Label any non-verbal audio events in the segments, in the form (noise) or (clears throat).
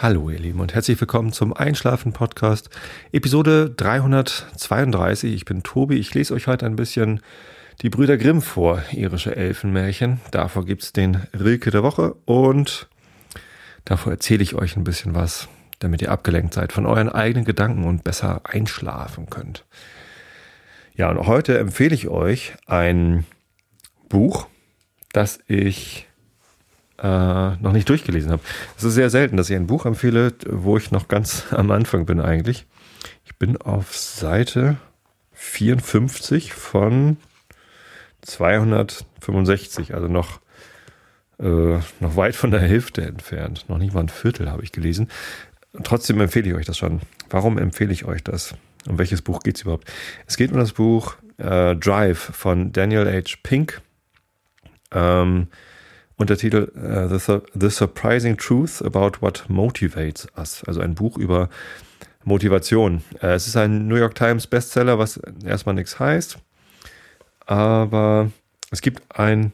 Hallo ihr Lieben und herzlich willkommen zum Einschlafen Podcast, Episode 332. Ich bin Tobi, ich lese euch heute ein bisschen die Brüder Grimm vor, irische Elfenmärchen. Davor gibt's den Rilke der Woche und davor erzähle ich euch ein bisschen was, damit ihr abgelenkt seid von euren eigenen Gedanken und besser einschlafen könnt. Ja, und heute empfehle ich euch ein Buch, das ich äh, noch nicht durchgelesen habe. Es ist sehr selten, dass ich ein Buch empfehle, wo ich noch ganz (laughs) am Anfang bin eigentlich. Ich bin auf Seite 54 von 265, also noch, äh, noch weit von der Hälfte entfernt. Noch nicht mal ein Viertel habe ich gelesen. Trotzdem empfehle ich euch das schon. Warum empfehle ich euch das? Um welches Buch geht es überhaupt? Es geht um das Buch äh, Drive von Daniel H. Pink. Ähm, Untertitel uh, The, The Surprising Truth About What Motivates Us. Also ein Buch über Motivation. Uh, es ist ein New York Times Bestseller, was erstmal nichts heißt. Aber es gibt ein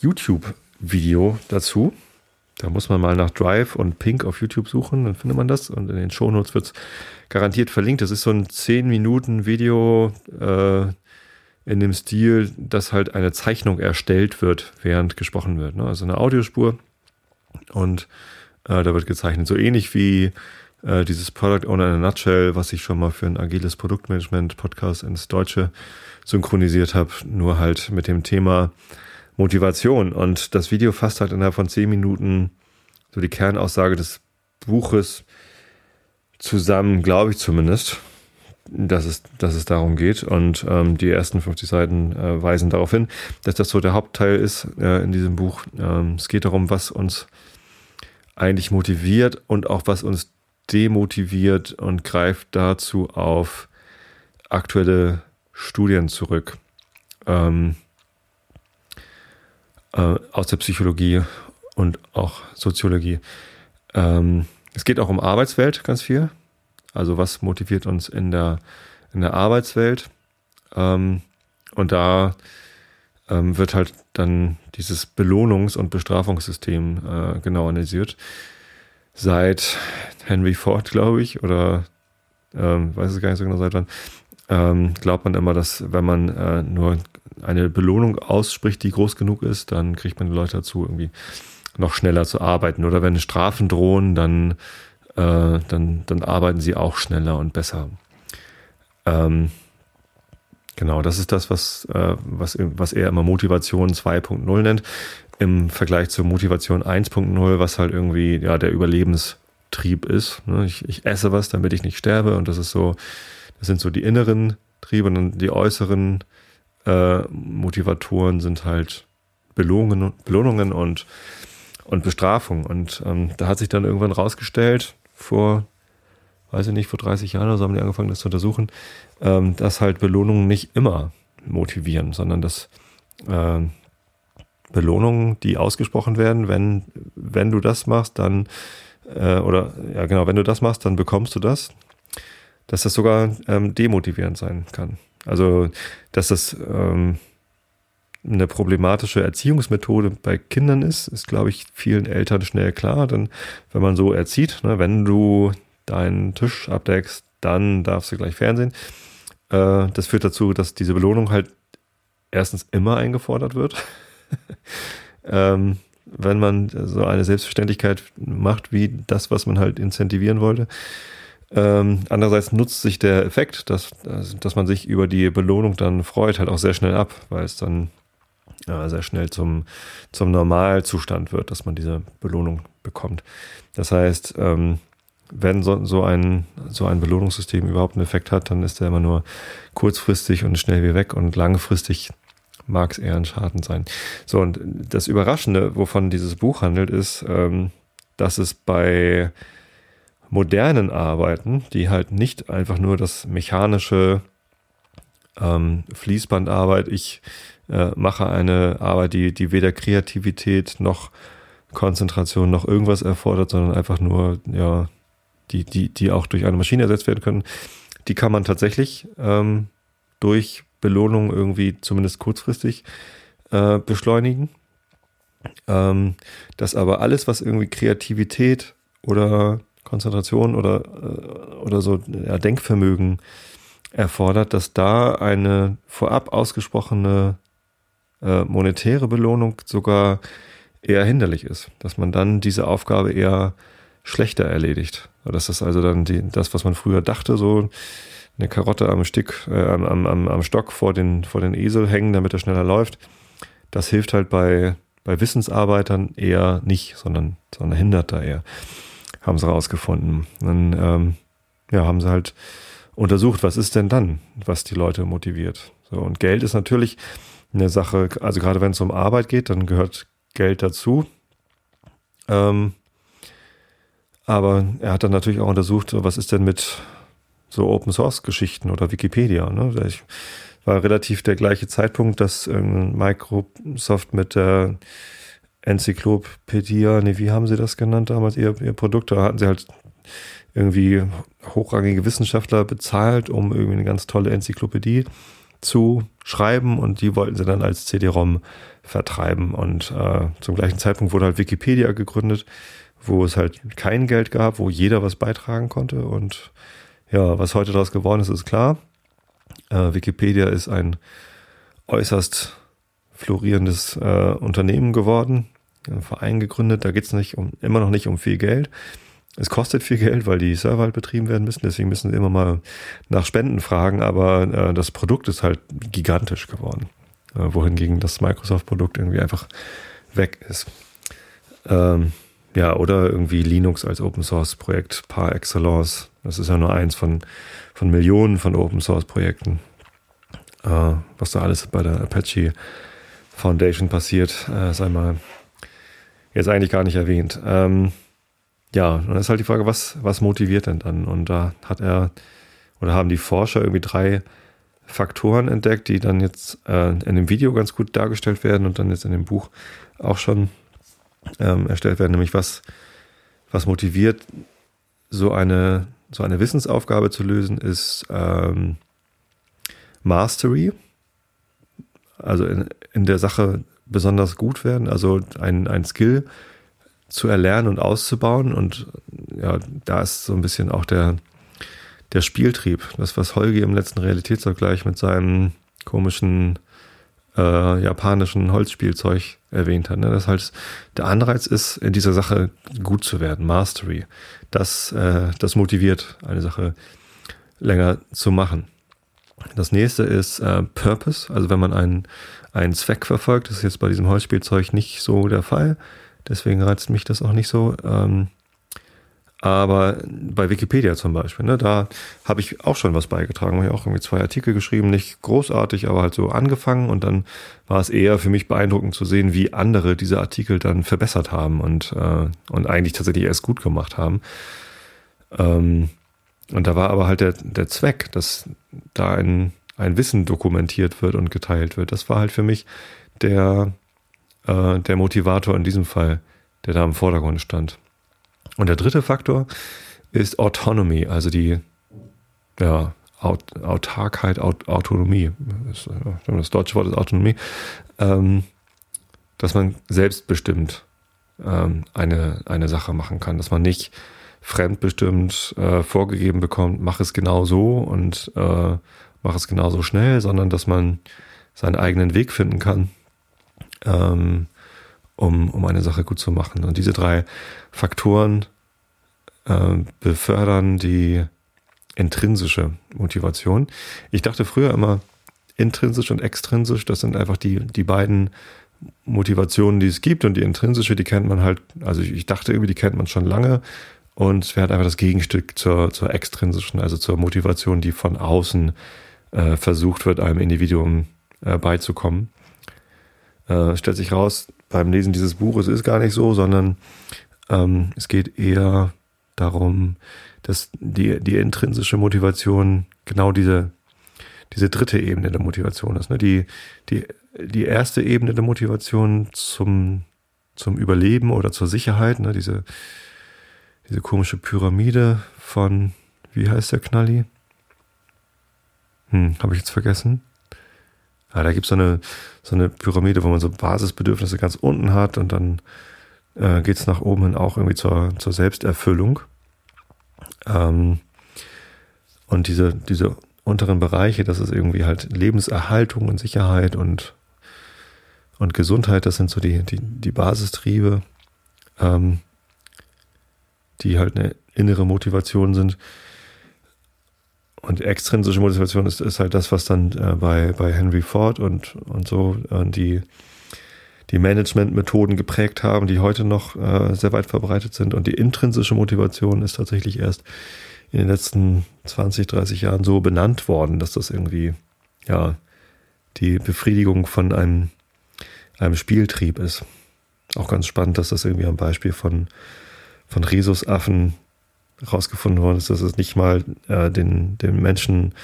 YouTube-Video dazu. Da muss man mal nach Drive und Pink auf YouTube suchen, dann findet man das. Und in den Shownotes wird es garantiert verlinkt. Das ist so ein 10-Minuten-Video, äh, in dem Stil, dass halt eine Zeichnung erstellt wird, während gesprochen wird. Ne? Also eine Audiospur und äh, da wird gezeichnet. So ähnlich wie äh, dieses Product Owner in a Nutshell, was ich schon mal für ein agiles Produktmanagement Podcast ins Deutsche synchronisiert habe, nur halt mit dem Thema Motivation. Und das Video fasst halt innerhalb von zehn Minuten so die Kernaussage des Buches zusammen, glaube ich zumindest dass es, dass es darum geht. Und ähm, die ersten 50 Seiten äh, weisen darauf hin, dass das so der Hauptteil ist äh, in diesem Buch. Ähm, es geht darum, was uns eigentlich motiviert und auch was uns demotiviert und greift dazu auf aktuelle Studien zurück. Ähm, äh, aus der Psychologie und auch Soziologie. Ähm, es geht auch um Arbeitswelt ganz viel. Also was motiviert uns in der, in der Arbeitswelt? Ähm, und da ähm, wird halt dann dieses Belohnungs- und Bestrafungssystem äh, genau analysiert. Seit Henry Ford, glaube ich, oder ähm, weiß es gar nicht so genau seit wann, ähm, glaubt man immer, dass wenn man äh, nur eine Belohnung ausspricht, die groß genug ist, dann kriegt man die Leute dazu, irgendwie noch schneller zu arbeiten. Oder wenn Strafen drohen, dann äh, dann, dann arbeiten sie auch schneller und besser. Ähm, genau, das ist das, was, äh, was, was er immer Motivation 2.0 nennt, im Vergleich zur Motivation 1.0, was halt irgendwie ja der Überlebenstrieb ist. Ne? Ich, ich esse was, damit ich nicht sterbe und das ist so, das sind so die inneren Triebe und die äußeren äh, Motivatoren sind halt Belohnungen, Belohnungen und und Bestrafung. Und ähm, da hat sich dann irgendwann rausgestellt, vor, weiß ich nicht, vor 30 Jahren oder so haben die angefangen, das zu untersuchen, ähm, dass halt Belohnungen nicht immer motivieren, sondern dass äh, Belohnungen, die ausgesprochen werden, wenn, wenn du das machst, dann, äh, oder ja genau, wenn du das machst, dann bekommst du das, dass das sogar ähm, demotivierend sein kann. Also, dass das ähm, eine problematische Erziehungsmethode bei Kindern ist, ist, glaube ich, vielen Eltern schnell klar. Denn wenn man so erzieht, ne, wenn du deinen Tisch abdeckst, dann darfst du gleich Fernsehen. Äh, das führt dazu, dass diese Belohnung halt erstens immer eingefordert wird. (laughs) ähm, wenn man so eine Selbstverständlichkeit macht, wie das, was man halt incentivieren wollte. Ähm, andererseits nutzt sich der Effekt, dass, dass man sich über die Belohnung dann freut, halt auch sehr schnell ab, weil es dann sehr schnell zum, zum Normalzustand wird, dass man diese Belohnung bekommt. Das heißt, ähm, wenn so, ein, so ein Belohnungssystem überhaupt einen Effekt hat, dann ist der immer nur kurzfristig und schnell wie weg und langfristig mag es eher ein Schaden sein. So, und das Überraschende, wovon dieses Buch handelt, ist, ähm, dass es bei modernen Arbeiten, die halt nicht einfach nur das mechanische ähm, Fließbandarbeit, ich äh, mache eine Arbeit, die, die weder Kreativität noch Konzentration noch irgendwas erfordert, sondern einfach nur, ja, die, die, die auch durch eine Maschine ersetzt werden können. Die kann man tatsächlich ähm, durch Belohnung irgendwie zumindest kurzfristig äh, beschleunigen. Ähm, dass aber alles, was irgendwie Kreativität oder Konzentration oder, äh, oder so ja, Denkvermögen erfordert, dass da eine vorab ausgesprochene äh, monetäre Belohnung sogar eher hinderlich ist, dass man dann diese Aufgabe eher schlechter erledigt. Dass das also dann die, das, was man früher dachte, so eine Karotte am Stick, äh, am, am, am Stock vor den, vor den Esel hängen, damit er schneller läuft, das hilft halt bei, bei Wissensarbeitern eher nicht, sondern, sondern hindert da eher. Haben sie rausgefunden. Dann ähm, ja, haben sie halt untersucht, was ist denn dann, was die Leute motiviert. So, und Geld ist natürlich eine Sache, also gerade wenn es um Arbeit geht, dann gehört Geld dazu. Ähm, aber er hat dann natürlich auch untersucht, was ist denn mit so Open Source Geschichten oder Wikipedia. Ne? Ich war relativ der gleiche Zeitpunkt, dass ähm, Microsoft mit der Enzyklopädie, nee, wie haben sie das genannt damals, ihr, ihr Produkt, da hatten sie halt irgendwie hochrangige Wissenschaftler bezahlt, um irgendwie eine ganz tolle Enzyklopädie zu schreiben und die wollten sie dann als CD-ROM vertreiben. Und äh, zum gleichen Zeitpunkt wurde halt Wikipedia gegründet, wo es halt kein Geld gab, wo jeder was beitragen konnte. Und ja, was heute daraus geworden ist, ist klar. Äh, Wikipedia ist ein äußerst florierendes äh, Unternehmen geworden, ein Verein gegründet. Da geht es nicht um, immer noch nicht um viel Geld. Es kostet viel Geld, weil die Server halt betrieben werden müssen. Deswegen müssen sie immer mal nach Spenden fragen. Aber äh, das Produkt ist halt gigantisch geworden. Äh, wohingegen das Microsoft-Produkt irgendwie einfach weg ist. Ähm, ja, oder irgendwie Linux als Open Source Projekt par excellence. Das ist ja nur eins von, von Millionen von Open Source Projekten. Äh, was da alles bei der Apache Foundation passiert, äh, sei mal jetzt eigentlich gar nicht erwähnt. Ähm, ja, und dann ist halt die Frage, was, was motiviert denn dann? Und da hat er oder haben die Forscher irgendwie drei Faktoren entdeckt, die dann jetzt äh, in dem Video ganz gut dargestellt werden und dann jetzt in dem Buch auch schon ähm, erstellt werden, nämlich was, was motiviert, so eine, so eine Wissensaufgabe zu lösen, ist ähm, Mastery, also in, in der Sache besonders gut werden, also ein, ein Skill zu erlernen und auszubauen. Und ja, da ist so ein bisschen auch der, der Spieltrieb, das, was Holgi im letzten Realitätsvergleich mit seinem komischen äh, japanischen Holzspielzeug erwähnt hat. Ne? Das halt der Anreiz ist, in dieser Sache gut zu werden, Mastery. Das, äh, das motiviert, eine Sache länger zu machen. Das nächste ist äh, Purpose, also wenn man einen, einen Zweck verfolgt, das ist jetzt bei diesem Holzspielzeug nicht so der Fall. Deswegen reizt mich das auch nicht so. Ähm, aber bei Wikipedia zum Beispiel, ne, da habe ich auch schon was beigetragen. Habe ich auch irgendwie zwei Artikel geschrieben, nicht großartig, aber halt so angefangen. Und dann war es eher für mich beeindruckend zu sehen, wie andere diese Artikel dann verbessert haben und, äh, und eigentlich tatsächlich erst gut gemacht haben. Ähm, und da war aber halt der, der Zweck, dass da ein, ein Wissen dokumentiert wird und geteilt wird. Das war halt für mich der, äh, der Motivator in diesem Fall, der da im Vordergrund stand. Und der dritte Faktor ist Autonomy, also die ja, Aut Autarkheit, Aut Autonomie. Das, deutsche Wort ist Autonomie. Ähm, dass man selbstbestimmt ähm, eine, eine Sache machen kann, dass man nicht fremdbestimmt äh, vorgegeben bekommt, mach es genau so und äh, mach es genauso schnell, sondern dass man seinen eigenen Weg finden kann, ähm, um, um eine Sache gut zu machen. Und diese drei Faktoren äh, befördern die intrinsische Motivation. Ich dachte früher immer, intrinsisch und extrinsisch, das sind einfach die, die beiden Motivationen, die es gibt. Und die intrinsische, die kennt man halt, also ich dachte irgendwie, die kennt man schon lange. Und es wäre halt einfach das Gegenstück zur, zur extrinsischen, also zur Motivation, die von außen äh, versucht wird, einem Individuum äh, beizukommen. Äh, stellt sich raus, beim Lesen dieses Buches ist gar nicht so, sondern ähm, es geht eher darum, dass die, die intrinsische Motivation genau diese, diese dritte Ebene der Motivation ist. Ne? Die, die, die erste Ebene der Motivation zum, zum Überleben oder zur Sicherheit, ne? diese, diese komische Pyramide von, wie heißt der Knalli? Hm, habe ich jetzt vergessen. Ja, da gibt es so eine, so eine Pyramide, wo man so Basisbedürfnisse ganz unten hat und dann äh, geht es nach oben hin auch irgendwie zur, zur Selbsterfüllung. Ähm, und diese, diese unteren Bereiche, das ist irgendwie halt Lebenserhaltung und Sicherheit und, und Gesundheit, das sind so die, die, die Basistriebe, ähm, die halt eine innere Motivation sind. Und extrinsische Motivation ist, ist halt das, was dann äh, bei, bei Henry Ford und, und so äh, die, die Managementmethoden geprägt haben, die heute noch äh, sehr weit verbreitet sind. Und die intrinsische Motivation ist tatsächlich erst in den letzten 20, 30 Jahren so benannt worden, dass das irgendwie, ja, die Befriedigung von einem, einem Spieltrieb ist. Auch ganz spannend, dass das irgendwie am Beispiel von, von Rhesusaffen herausgefunden worden ist, dass es nicht mal äh, den, den Menschen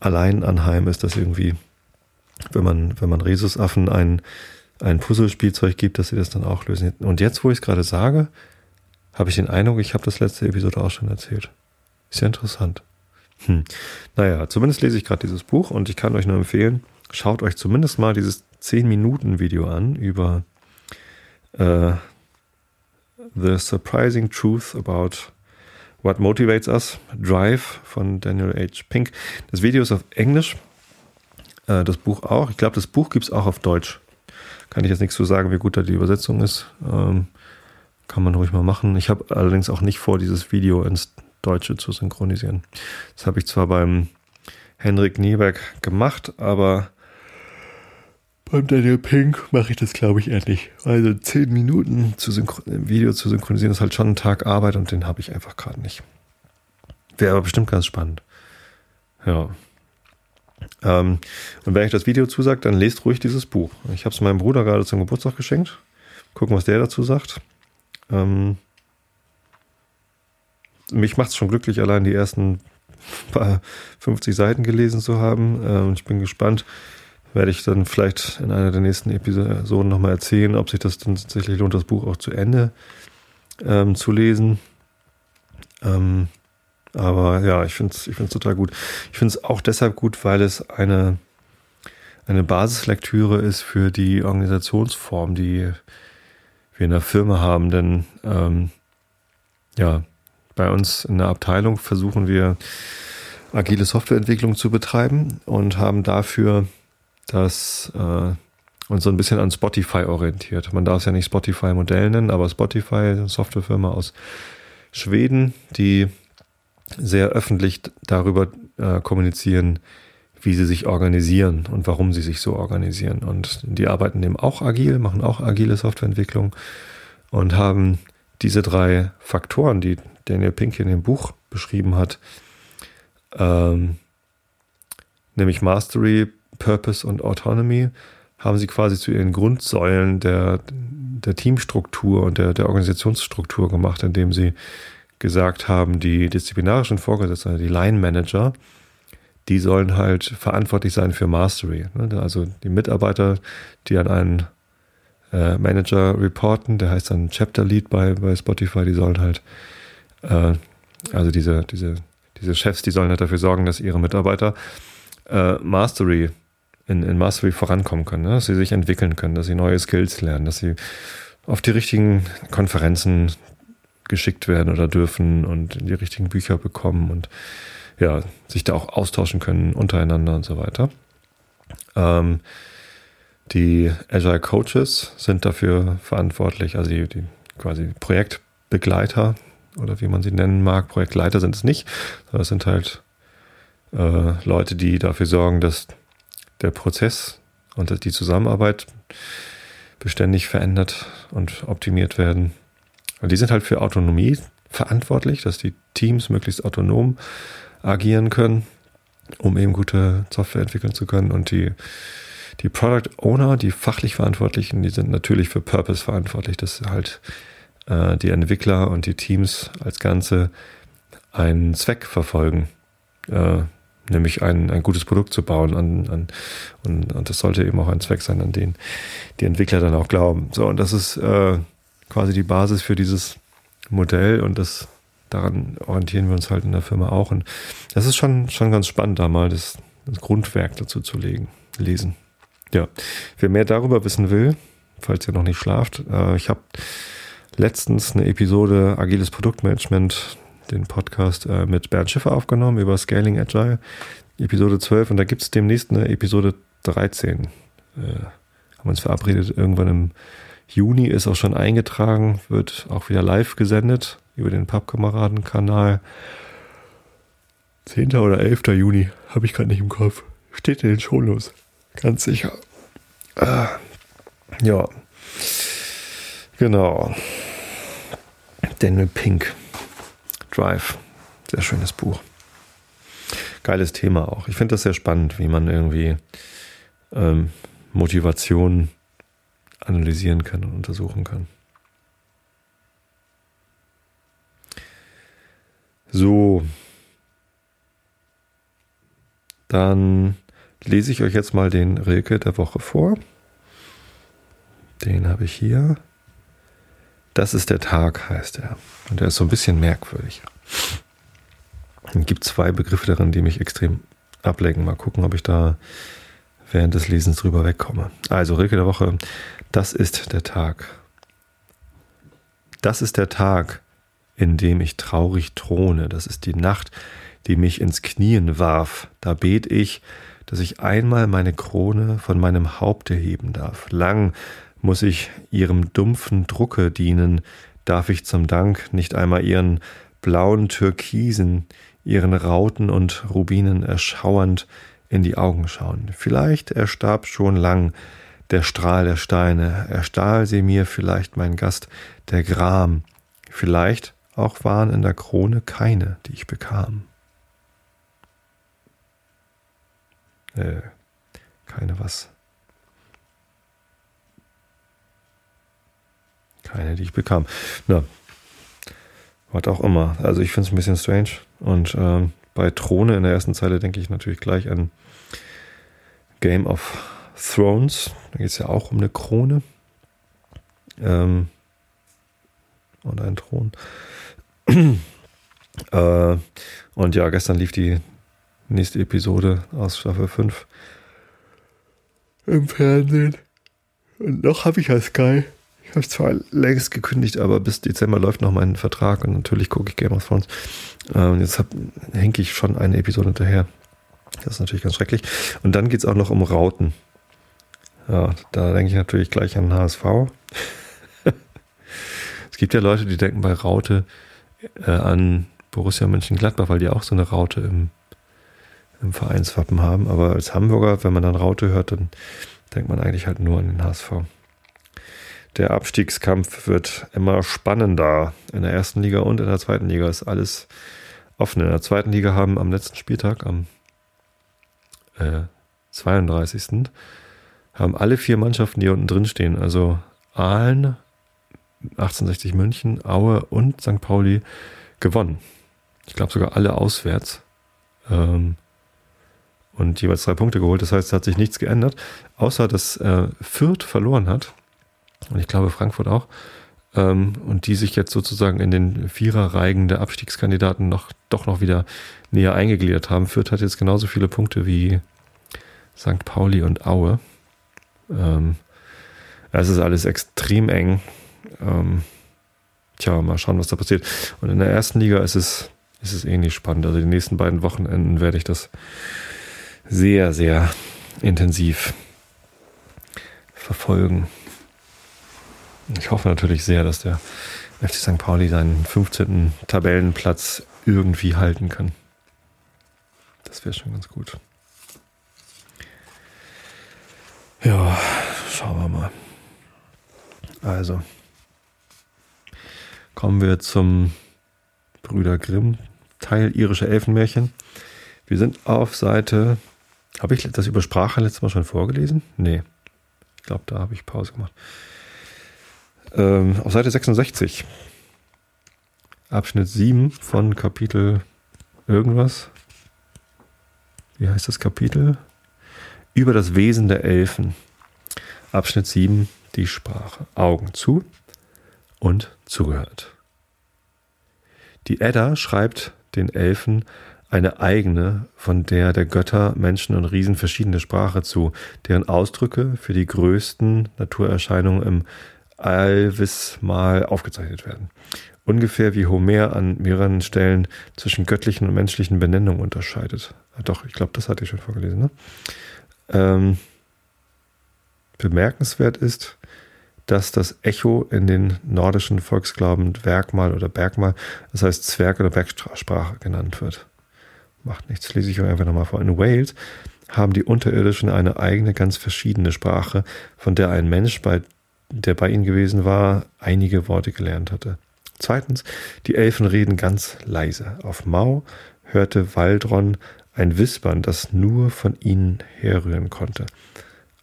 allein anheim ist, dass irgendwie, wenn man, wenn man Rhesusaffen ein, ein Puzzlespielzeug gibt, dass sie das dann auch lösen. Und jetzt, wo ich es gerade sage, habe ich den Eindruck, ich habe das letzte Episode auch schon erzählt. Ist ja interessant. Hm. Naja, zumindest lese ich gerade dieses Buch und ich kann euch nur empfehlen, schaut euch zumindest mal dieses 10-Minuten-Video an über äh, The Surprising Truth About What Motivates Us, Drive von Daniel H. Pink. Das Video ist auf Englisch, äh, das Buch auch. Ich glaube, das Buch gibt es auch auf Deutsch. Kann ich jetzt nichts zu sagen, wie gut da die Übersetzung ist. Ähm, kann man ruhig mal machen. Ich habe allerdings auch nicht vor, dieses Video ins Deutsche zu synchronisieren. Das habe ich zwar beim Henrik Nieberg gemacht, aber beim Daniel Pink mache ich das, glaube ich, ehrlich. Also zehn Minuten zu Video zu synchronisieren, ist halt schon ein Tag Arbeit und den habe ich einfach gerade nicht. Wäre aber bestimmt ganz spannend. Ja. Ähm, und wenn euch das Video zusagt, dann lest ruhig dieses Buch. Ich habe es meinem Bruder gerade zum Geburtstag geschenkt. Gucken, was der dazu sagt. Ähm, mich macht es schon glücklich, allein die ersten paar 50 Seiten gelesen zu haben. Äh, und ich bin gespannt, werde ich dann vielleicht in einer der nächsten Episoden nochmal erzählen, ob sich das dann tatsächlich lohnt, das Buch auch zu Ende ähm, zu lesen. Ähm, aber ja, ich finde es ich find's total gut. Ich finde es auch deshalb gut, weil es eine, eine Basislektüre ist für die Organisationsform, die wir in der Firma haben. Denn ähm, ja, bei uns in der Abteilung versuchen wir agile Softwareentwicklung zu betreiben und haben dafür das äh, uns so ein bisschen an Spotify orientiert. Man darf es ja nicht Spotify-Modell nennen, aber Spotify, eine Softwarefirma aus Schweden, die sehr öffentlich darüber äh, kommunizieren, wie sie sich organisieren und warum sie sich so organisieren. Und die arbeiten eben auch agil, machen auch agile Softwareentwicklung und haben diese drei Faktoren, die Daniel Pink in dem Buch beschrieben hat, ähm, nämlich Mastery, Purpose und Autonomy, haben sie quasi zu ihren Grundsäulen der, der Teamstruktur und der, der Organisationsstruktur gemacht, indem sie gesagt haben, die disziplinarischen Vorgesetzten, die Line Manager, die sollen halt verantwortlich sein für Mastery. Ne? Also die Mitarbeiter, die an einen äh, Manager reporten, der heißt dann Chapter Lead bei, bei Spotify, die sollen halt äh, also diese, diese, diese Chefs, die sollen halt dafür sorgen, dass ihre Mitarbeiter äh, Mastery, in, in Mastery vorankommen können, ne? dass sie sich entwickeln können, dass sie neue Skills lernen, dass sie auf die richtigen Konferenzen geschickt werden oder dürfen und die richtigen Bücher bekommen und ja, sich da auch austauschen können untereinander und so weiter. Ähm, die Agile Coaches sind dafür verantwortlich, also die, die quasi Projektbegleiter, oder wie man sie nennen mag. Projektleiter sind es nicht, sondern es sind halt äh, Leute, die dafür sorgen, dass der Prozess und die Zusammenarbeit beständig verändert und optimiert werden. Und die sind halt für Autonomie verantwortlich, dass die Teams möglichst autonom agieren können, um eben gute Software entwickeln zu können. Und die, die Product Owner, die fachlich Verantwortlichen, die sind natürlich für Purpose verantwortlich, dass halt äh, die Entwickler und die Teams als Ganze einen Zweck verfolgen, äh, nämlich ein, ein gutes Produkt zu bauen. An, an, und, und das sollte eben auch ein Zweck sein, an den die Entwickler dann auch glauben. So, und das ist äh, quasi die Basis für dieses Modell und das daran orientieren wir uns halt in der Firma auch. Und das ist schon, schon ganz spannend, da mal das, das Grundwerk dazu zu legen, lesen. Ja, wer mehr darüber wissen will, falls ihr noch nicht schlaft, äh, ich habe letztens eine Episode Agiles Produktmanagement, den Podcast äh, mit Bernd Schiffer aufgenommen über Scaling Agile, Episode 12 und da gibt es demnächst eine Episode 13. Äh, haben uns verabredet, irgendwann im Juni ist auch schon eingetragen, wird auch wieder live gesendet über den Pappkameraden-Kanal. 10. oder 11. Juni, habe ich gerade nicht im Kopf. Steht in den Shownotes. Ganz sicher. Ah, ja. Genau. Daniel Pink. Drive. Sehr schönes Buch. Geiles Thema auch. Ich finde das sehr spannend, wie man irgendwie ähm, Motivation analysieren kann und untersuchen kann. So, dann lese ich euch jetzt mal den Rilke der Woche vor. Den habe ich hier. Das ist der Tag, heißt er. Und der ist so ein bisschen merkwürdig. Es gibt zwei Begriffe darin, die mich extrem ablenken. Mal gucken, ob ich da während des Lesens drüber wegkomme. Also, Rilke der Woche. Das ist der Tag. Das ist der Tag, in dem ich traurig throne. Das ist die Nacht, die mich ins Knien warf. Da bet ich, dass ich einmal meine Krone von meinem Haupte heben darf. Lang muss ich ihrem dumpfen Drucke dienen, darf ich zum Dank nicht einmal ihren blauen Türkisen, ihren Rauten und Rubinen erschauernd in die Augen schauen. Vielleicht erstarb schon lang der Strahl der Steine, erstahl sie mir vielleicht mein Gast, der Gram, vielleicht auch waren in der Krone keine, die ich bekam. Äh, keine was. Keine, die ich bekam. Na, was auch immer. Also ich finde es ein bisschen strange. Und ähm, bei Throne in der ersten Zeile denke ich natürlich gleich an Game of Thrones. Da geht es ja auch um eine Krone. Ähm, und einen Thron. (clears throat) äh, und ja, gestern lief die nächste Episode aus Staffel 5 im Fernsehen. Und noch habe ich ja Sky. Ich habe zwar längst gekündigt, aber bis Dezember läuft noch mein Vertrag und natürlich gucke ich Game of Thrones. Und jetzt hänge ich schon eine Episode hinterher. Das ist natürlich ganz schrecklich. Und dann geht es auch noch um Rauten. Ja, da denke ich natürlich gleich an HSV. (laughs) es gibt ja Leute, die denken bei Raute äh, an Borussia Mönchengladbach, weil die auch so eine Raute im, im Vereinswappen haben. Aber als Hamburger, wenn man dann Raute hört, dann denkt man eigentlich halt nur an den HSV. Der Abstiegskampf wird immer spannender. In der ersten Liga und in der zweiten Liga ist alles offen. In der zweiten Liga haben am letzten Spieltag, am äh, 32. haben alle vier Mannschaften, die unten drin stehen, also Aalen, 1860 München, Aue und St. Pauli gewonnen. Ich glaube sogar alle auswärts. Ähm, und jeweils drei Punkte geholt. Das heißt, es hat sich nichts geändert, außer dass äh, Fürth verloren hat. Und ich glaube Frankfurt auch. Ähm, und die sich jetzt sozusagen in den Viererreigen der Abstiegskandidaten noch, doch noch wieder näher eingegliedert haben. Fürth hat jetzt genauso viele Punkte wie St. Pauli und Aue. Ähm, es ist alles extrem eng. Ähm, tja, mal schauen, was da passiert. Und in der ersten Liga ist es, ist es ähnlich spannend. Also die nächsten beiden Wochenenden werde ich das sehr, sehr intensiv verfolgen. Ich hoffe natürlich sehr, dass der FC St. Pauli seinen 15. Tabellenplatz irgendwie halten kann. Das wäre schon ganz gut. Ja, schauen wir mal. Also, kommen wir zum Brüder Grimm Teil irische Elfenmärchen. Wir sind auf Seite. Habe ich das über Sprache letztes Mal schon vorgelesen? Nee. Ich glaube, da habe ich Pause gemacht. Ähm, auf Seite 66. Abschnitt 7 von Kapitel irgendwas. Wie heißt das Kapitel? Über das Wesen der Elfen. Abschnitt 7, die Sprache. Augen zu und zugehört. Die Edda schreibt den Elfen eine eigene, von der der Götter, Menschen und Riesen verschiedene Sprache zu, deren Ausdrücke für die größten Naturerscheinungen im allwiss mal aufgezeichnet werden. Ungefähr wie Homer an mehreren Stellen zwischen göttlichen und menschlichen Benennungen unterscheidet. Ah, doch, ich glaube, das hatte ich schon vorgelesen. Ne? Ähm, bemerkenswert ist, dass das Echo in den nordischen Volksglauben Werkmal oder Bergmal, das heißt Zwerg- oder Bergsprache genannt wird. Macht nichts, lese ich euch einfach nochmal vor. In Wales haben die Unterirdischen eine eigene, ganz verschiedene Sprache, von der ein Mensch, bei, der bei ihnen gewesen war, einige Worte gelernt hatte. Zweitens, die Elfen reden ganz leise. Auf Mau hörte Waldron ein Wispern, das nur von ihnen herrühren konnte.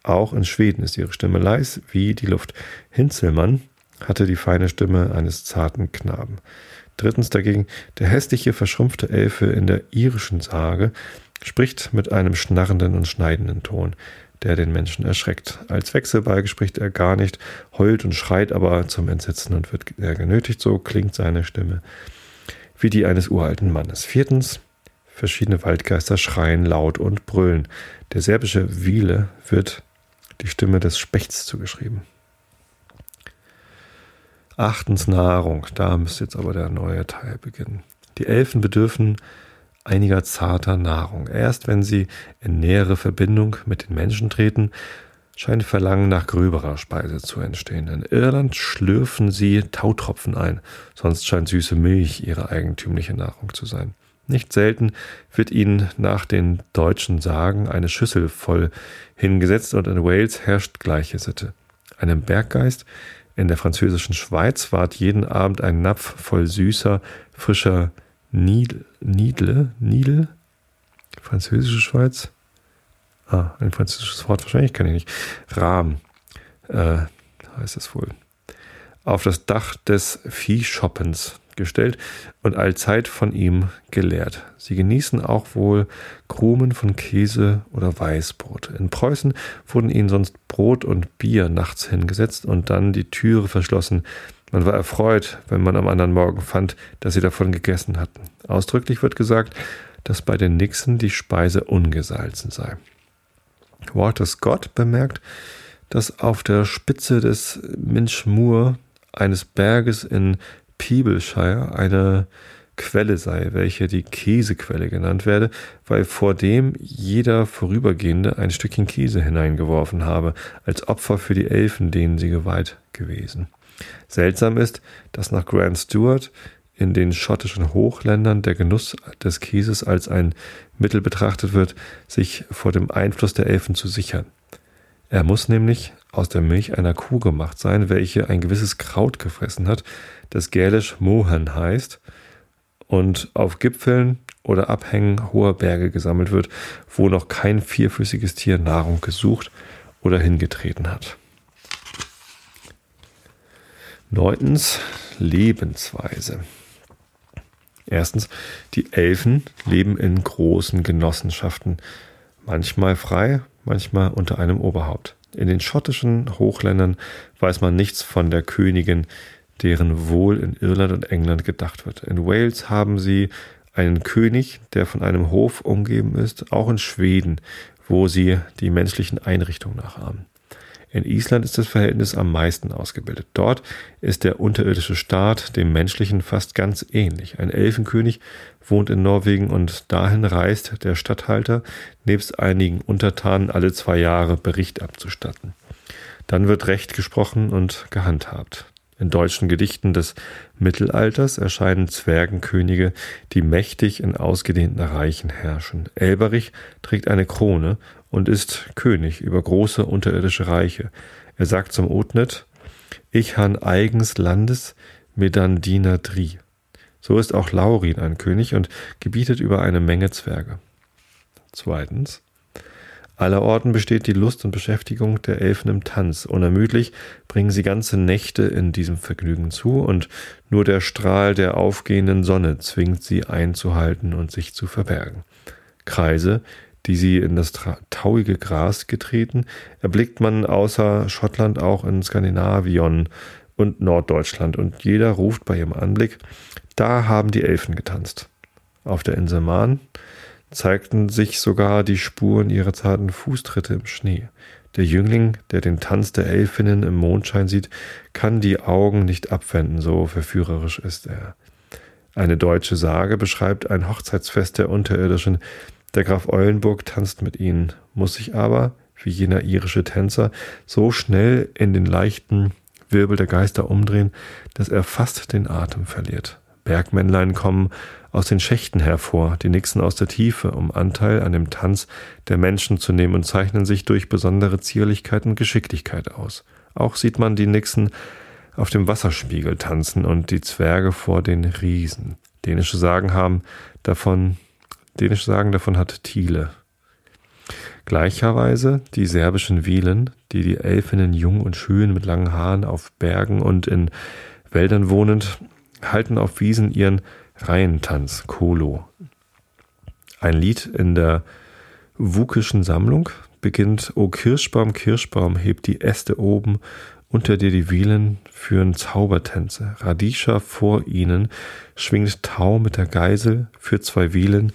Auch in Schweden ist ihre Stimme leis wie die Luft. Hinzelmann hatte die feine Stimme eines zarten Knaben. Drittens dagegen, der hässliche, verschrumpfte Elfe in der irischen Sage spricht mit einem schnarrenden und schneidenden Ton, der den Menschen erschreckt. Als Wechselbalg spricht er gar nicht, heult und schreit aber zum Entsetzen und wird er genötigt, so klingt seine Stimme wie die eines uralten Mannes. Viertens, verschiedene Waldgeister schreien laut und brüllen. Der serbische Wiele wird die Stimme des Spechts zugeschrieben. Achtens Nahrung. Da müsste jetzt aber der neue Teil beginnen. Die Elfen bedürfen einiger zarter Nahrung. Erst wenn sie in nähere Verbindung mit den Menschen treten, scheint Verlangen nach gröberer Speise zu entstehen. In Irland schlürfen sie Tautropfen ein, sonst scheint süße Milch ihre eigentümliche Nahrung zu sein. Nicht selten wird ihnen nach den deutschen Sagen eine Schüssel voll hingesetzt und in Wales herrscht gleiche Sitte. Einem Berggeist in der französischen Schweiz ward jeden Abend ein Napf voll süßer, frischer Nidle, Nidle, französische Schweiz. Ah, ein französisches Wort wahrscheinlich kann ich nicht. Rahm äh, heißt es wohl. Auf das Dach des Viehschoppens gestellt und allzeit von ihm gelehrt. Sie genießen auch wohl Krumen von Käse oder Weißbrot. In Preußen wurden ihnen sonst Brot und Bier nachts hingesetzt und dann die Türe verschlossen. Man war erfreut, wenn man am anderen Morgen fand, dass sie davon gegessen hatten. Ausdrücklich wird gesagt, dass bei den Nixen die Speise ungesalzen sei. Walter Scott bemerkt, dass auf der Spitze des Minchmoor eines Berges in Peebleshire eine Quelle sei, welche die Käsequelle genannt werde, weil vor dem jeder Vorübergehende ein Stückchen Käse hineingeworfen habe, als Opfer für die Elfen, denen sie geweiht gewesen. Seltsam ist, dass nach Grant Stewart in den schottischen Hochländern der Genuss des Käses als ein Mittel betrachtet wird, sich vor dem Einfluss der Elfen zu sichern. Er muss nämlich aus der Milch einer Kuh gemacht sein, welche ein gewisses Kraut gefressen hat, das gälisch Mohan heißt und auf Gipfeln oder Abhängen hoher Berge gesammelt wird, wo noch kein vierfüßiges Tier Nahrung gesucht oder hingetreten hat. Neuntens Lebensweise. Erstens, die Elfen leben in großen Genossenschaften, manchmal frei, manchmal unter einem Oberhaupt. In den schottischen Hochländern weiß man nichts von der Königin, deren Wohl in Irland und England gedacht wird. In Wales haben sie einen König, der von einem Hof umgeben ist, auch in Schweden, wo sie die menschlichen Einrichtungen nachahmen. In Island ist das Verhältnis am meisten ausgebildet. Dort ist der unterirdische Staat dem menschlichen fast ganz ähnlich. Ein Elfenkönig wohnt in Norwegen und dahin reist der Statthalter nebst einigen Untertanen alle zwei Jahre Bericht abzustatten. Dann wird Recht gesprochen und gehandhabt. In deutschen Gedichten des Mittelalters erscheinen Zwergenkönige, die mächtig in ausgedehnten Reichen herrschen. Elberich trägt eine Krone und ist König über große unterirdische Reiche. Er sagt zum Otnet, ich han eigens Landes Medandiner Dri. So ist auch Laurin ein König und gebietet über eine Menge Zwerge. Zweitens, Allerorten besteht die Lust und Beschäftigung der Elfen im Tanz. Unermüdlich bringen sie ganze Nächte in diesem Vergnügen zu, und nur der Strahl der aufgehenden Sonne zwingt sie einzuhalten und sich zu verbergen. Kreise, die sie in das tauige Gras getreten, erblickt man außer Schottland auch in Skandinavion und Norddeutschland, und jeder ruft bei ihrem Anblick, da haben die Elfen getanzt. Auf der Insel Mahn zeigten sich sogar die Spuren ihrer zarten Fußtritte im Schnee. Der Jüngling, der den Tanz der Elfinnen im Mondschein sieht, kann die Augen nicht abwenden, so verführerisch ist er. Eine deutsche Sage beschreibt ein Hochzeitsfest der Unterirdischen. Der Graf Eulenburg tanzt mit ihnen, muss sich aber, wie jener irische Tänzer, so schnell in den leichten Wirbel der Geister umdrehen, dass er fast den Atem verliert. Bergmännlein kommen aus den Schächten hervor, die Nixen aus der Tiefe, um Anteil an dem Tanz der Menschen zu nehmen und zeichnen sich durch besondere Zierlichkeit und Geschicklichkeit aus. Auch sieht man die Nixen auf dem Wasserspiegel tanzen und die Zwerge vor den Riesen. Dänische Sagen haben davon, dänische Sagen davon hat Thiele. Gleicherweise die serbischen Wielen, die die Elfinnen jung und schön mit langen Haaren auf Bergen und in Wäldern wohnend, halten auf Wiesen ihren Reihentanz, Kolo. Ein Lied in der Wukischen Sammlung beginnt O Kirschbaum, Kirschbaum, hebt die Äste oben unter dir die Wielen führen Zaubertänze. Radisha vor ihnen schwingt Tau mit der Geisel für zwei Wielen,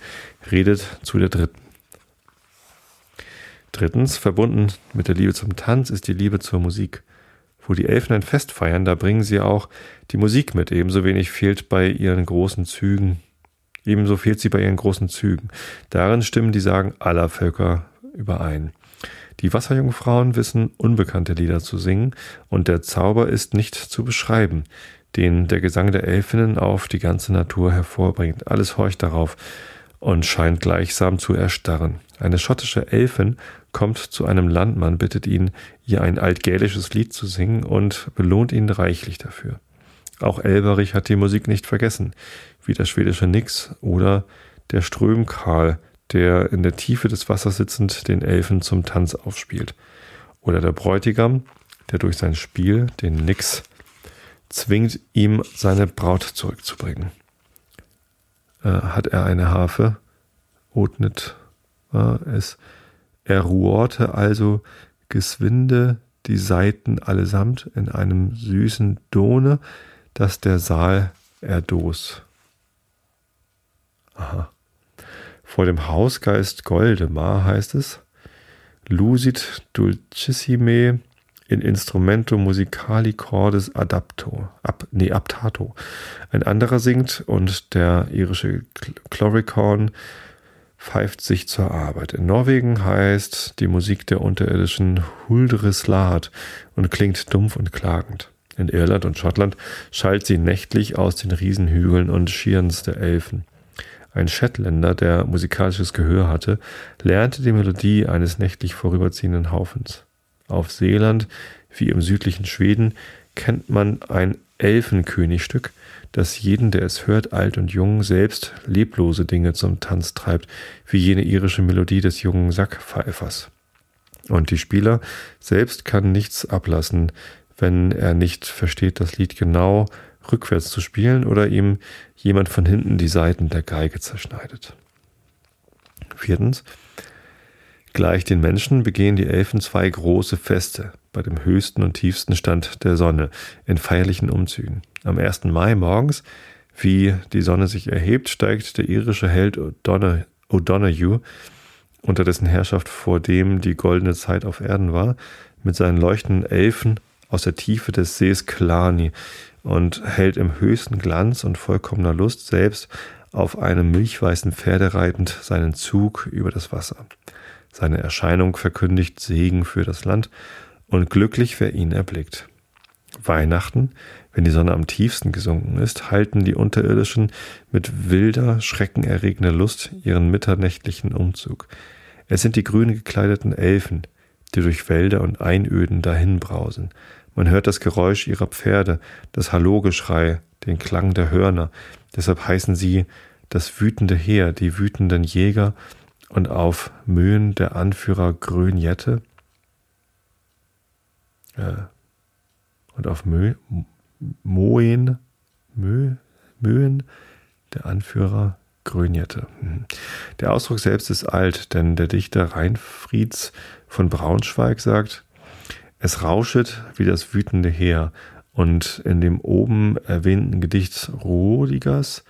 redet zu der dritten. Drittens, verbunden mit der Liebe zum Tanz ist die Liebe zur Musik. Wo die Elfen ein Fest feiern, da bringen sie auch die Musik mit. Ebenso wenig fehlt bei ihren großen Zügen. Ebenso fehlt sie bei ihren großen Zügen. Darin stimmen die Sagen aller Völker überein. Die Wasserjungfrauen wissen unbekannte Lieder zu singen, und der Zauber ist nicht zu beschreiben, den der Gesang der Elfinnen auf die ganze Natur hervorbringt. Alles horcht darauf und scheint gleichsam zu erstarren. Eine schottische Elfin kommt zu einem Landmann, bittet ihn, ihr ein altgälisches Lied zu singen und belohnt ihn reichlich dafür. Auch Elberich hat die Musik nicht vergessen, wie der schwedische Nix oder der Strömkarl, der in der Tiefe des Wassers sitzend den Elfen zum Tanz aufspielt. Oder der Bräutigam, der durch sein Spiel den Nix zwingt, ihm seine Braut zurückzubringen. Äh, hat er eine Harfe? Otnet war es. Er ruhrte also geswinde die Saiten allesamt in einem süßen Done, dass der Saal erdos. Aha. Vor dem Hausgeist Goldemar heißt es, Lusit dulcissime in Instrumento musicali cordis adapto, ab, nee, aptato. Ein anderer singt und der irische Chloricorn pfeift sich zur Arbeit. In Norwegen heißt die Musik der unterirdischen Huldreslat und klingt dumpf und klagend. In Irland und Schottland schallt sie nächtlich aus den Riesenhügeln und Schierens der Elfen. Ein Shetländer, der musikalisches Gehör hatte, lernte die Melodie eines nächtlich vorüberziehenden Haufens. Auf Seeland, wie im südlichen Schweden, kennt man ein Elfenkönigstück, das jeden, der es hört, alt und jung, selbst leblose Dinge zum Tanz treibt, wie jene irische Melodie des jungen Sackpfeifers. Und die Spieler selbst kann nichts ablassen, wenn er nicht versteht, das Lied genau rückwärts zu spielen oder ihm jemand von hinten die Saiten der Geige zerschneidet. Viertens. Gleich den Menschen begehen die Elfen zwei große Feste bei dem höchsten und tiefsten Stand der Sonne in feierlichen Umzügen. Am 1. Mai morgens, wie die Sonne sich erhebt, steigt der irische Held O'Donoghue, unter dessen Herrschaft vor dem die goldene Zeit auf Erden war, mit seinen leuchtenden Elfen aus der Tiefe des Sees Klani und hält im höchsten Glanz und vollkommener Lust selbst auf einem milchweißen Pferde reitend seinen Zug über das Wasser. Seine Erscheinung verkündigt Segen für das Land und glücklich wer ihn erblickt. Weihnachten, wenn die Sonne am tiefsten gesunken ist, halten die Unterirdischen mit wilder, schreckenerregender Lust ihren mitternächtlichen Umzug. Es sind die grün gekleideten Elfen, die durch Wälder und Einöden dahinbrausen. Man hört das Geräusch ihrer Pferde, das Hallogeschrei, den Klang der Hörner. Deshalb heißen sie das wütende Heer, die wütenden Jäger und auf Mühen der Anführer Grönjette äh, und auf Mö, Moen, Mö, Möhen der Anführer Grönjette. Mhm. Der Ausdruck selbst ist alt, denn der Dichter Reinfrieds von Braunschweig sagt, es rauschet wie das wütende Heer. Und in dem oben erwähnten Gedicht Rodigers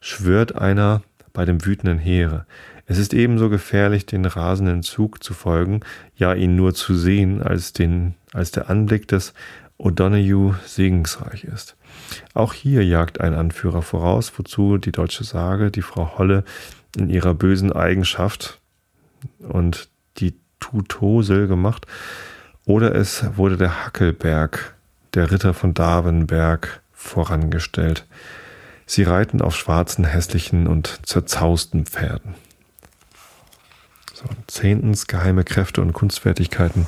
schwört einer bei dem wütenden Heere. Es ist ebenso gefährlich, den rasenden Zug zu folgen, ja ihn nur zu sehen, als, den, als der Anblick des O'Donoghue segensreich ist. Auch hier jagt ein Anführer voraus, wozu die deutsche Sage die Frau Holle in ihrer bösen Eigenschaft und die Tutosel gemacht, oder es wurde der Hackelberg, der Ritter von Darwenberg, vorangestellt. Sie reiten auf schwarzen, hässlichen und zerzausten Pferden. So, zehntens, geheime Kräfte und Kunstfertigkeiten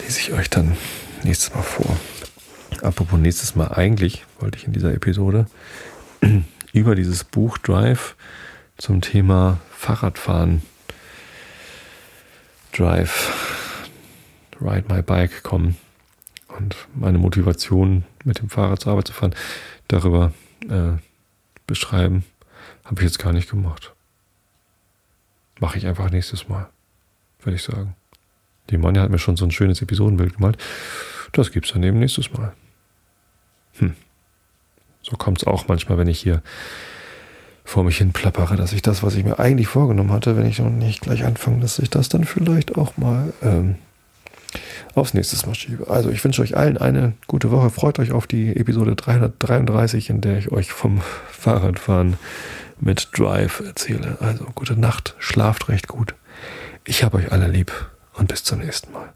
lese ich euch dann nächstes Mal vor. Apropos nächstes Mal, eigentlich wollte ich in dieser Episode (clears throat) über dieses Buch Drive zum Thema Fahrradfahren, Drive, Ride My Bike kommen und meine Motivation mit dem Fahrrad zur Arbeit zu fahren, darüber äh, beschreiben, habe ich jetzt gar nicht gemacht. Mache ich einfach nächstes Mal, würde ich sagen. Die Manja hat mir schon so ein schönes Episodenbild gemalt. Das gibt es dann eben nächstes Mal. Hm. So kommt es auch manchmal, wenn ich hier vor mich hin plappere, dass ich das, was ich mir eigentlich vorgenommen hatte, wenn ich noch nicht gleich anfange, dass ich das dann vielleicht auch mal ähm, aufs nächste Mal schiebe. Also ich wünsche euch allen eine gute Woche. Freut euch auf die Episode 333, in der ich euch vom (laughs) Fahrradfahren mit Drive erzähle. Also gute Nacht, schlaft recht gut. Ich habe euch alle lieb und bis zum nächsten Mal.